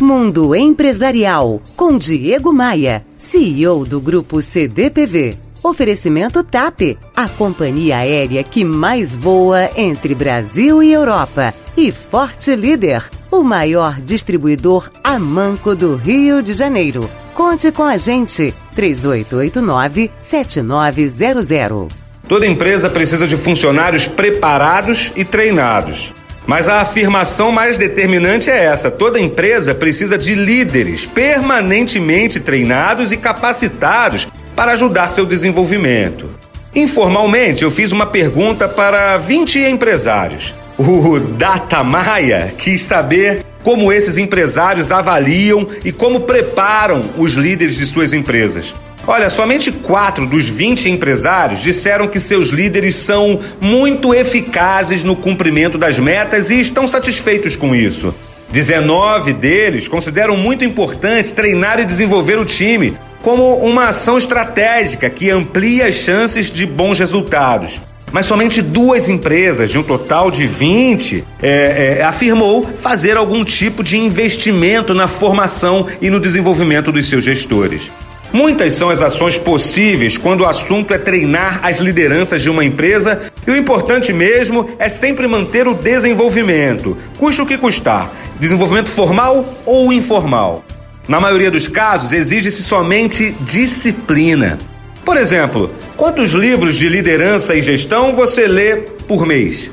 Mundo Empresarial, com Diego Maia, CEO do Grupo CDPV. Oferecimento TAP, a companhia aérea que mais voa entre Brasil e Europa. E Forte Líder, o maior distribuidor a manco do Rio de Janeiro. Conte com a gente, 3889-7900. Toda empresa precisa de funcionários preparados e treinados. Mas a afirmação mais determinante é essa: toda empresa precisa de líderes permanentemente treinados e capacitados para ajudar seu desenvolvimento. Informalmente, eu fiz uma pergunta para 20 empresários. O Data Maia quis saber como esses empresários avaliam e como preparam os líderes de suas empresas. Olha, somente quatro dos 20 empresários disseram que seus líderes são muito eficazes no cumprimento das metas e estão satisfeitos com isso. 19 deles consideram muito importante treinar e desenvolver o time como uma ação estratégica que amplia as chances de bons resultados. Mas somente duas empresas, de um total de 20, é, é, afirmou fazer algum tipo de investimento na formação e no desenvolvimento dos seus gestores. Muitas são as ações possíveis quando o assunto é treinar as lideranças de uma empresa e o importante mesmo é sempre manter o desenvolvimento, custe o que custar, desenvolvimento formal ou informal. Na maioria dos casos, exige-se somente disciplina. Por exemplo, quantos livros de liderança e gestão você lê por mês?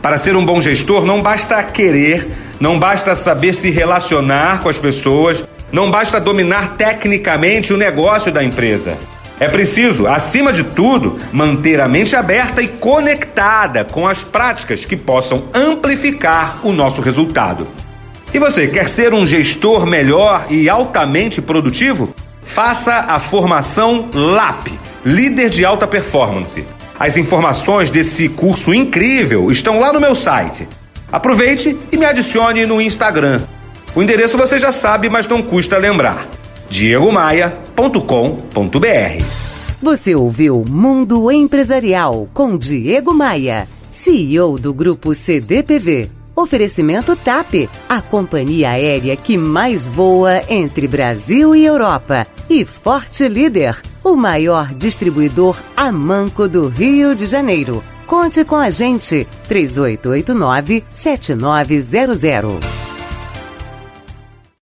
Para ser um bom gestor, não basta querer, não basta saber se relacionar com as pessoas, não basta dominar tecnicamente o negócio da empresa. É preciso, acima de tudo, manter a mente aberta e conectada com as práticas que possam amplificar o nosso resultado. E você quer ser um gestor melhor e altamente produtivo? Faça a formação LAP, Líder de Alta Performance. As informações desse curso incrível estão lá no meu site. Aproveite e me adicione no Instagram o endereço você já sabe, mas não custa lembrar: diegomaia.com.br. Você ouviu Mundo Empresarial com Diego Maia, CEO do grupo CDPV. Oferecimento TAP, a companhia aérea que mais voa entre Brasil e Europa. E Forte Líder, o maior distribuidor a manco do Rio de Janeiro. Conte com a gente, 3889 7900.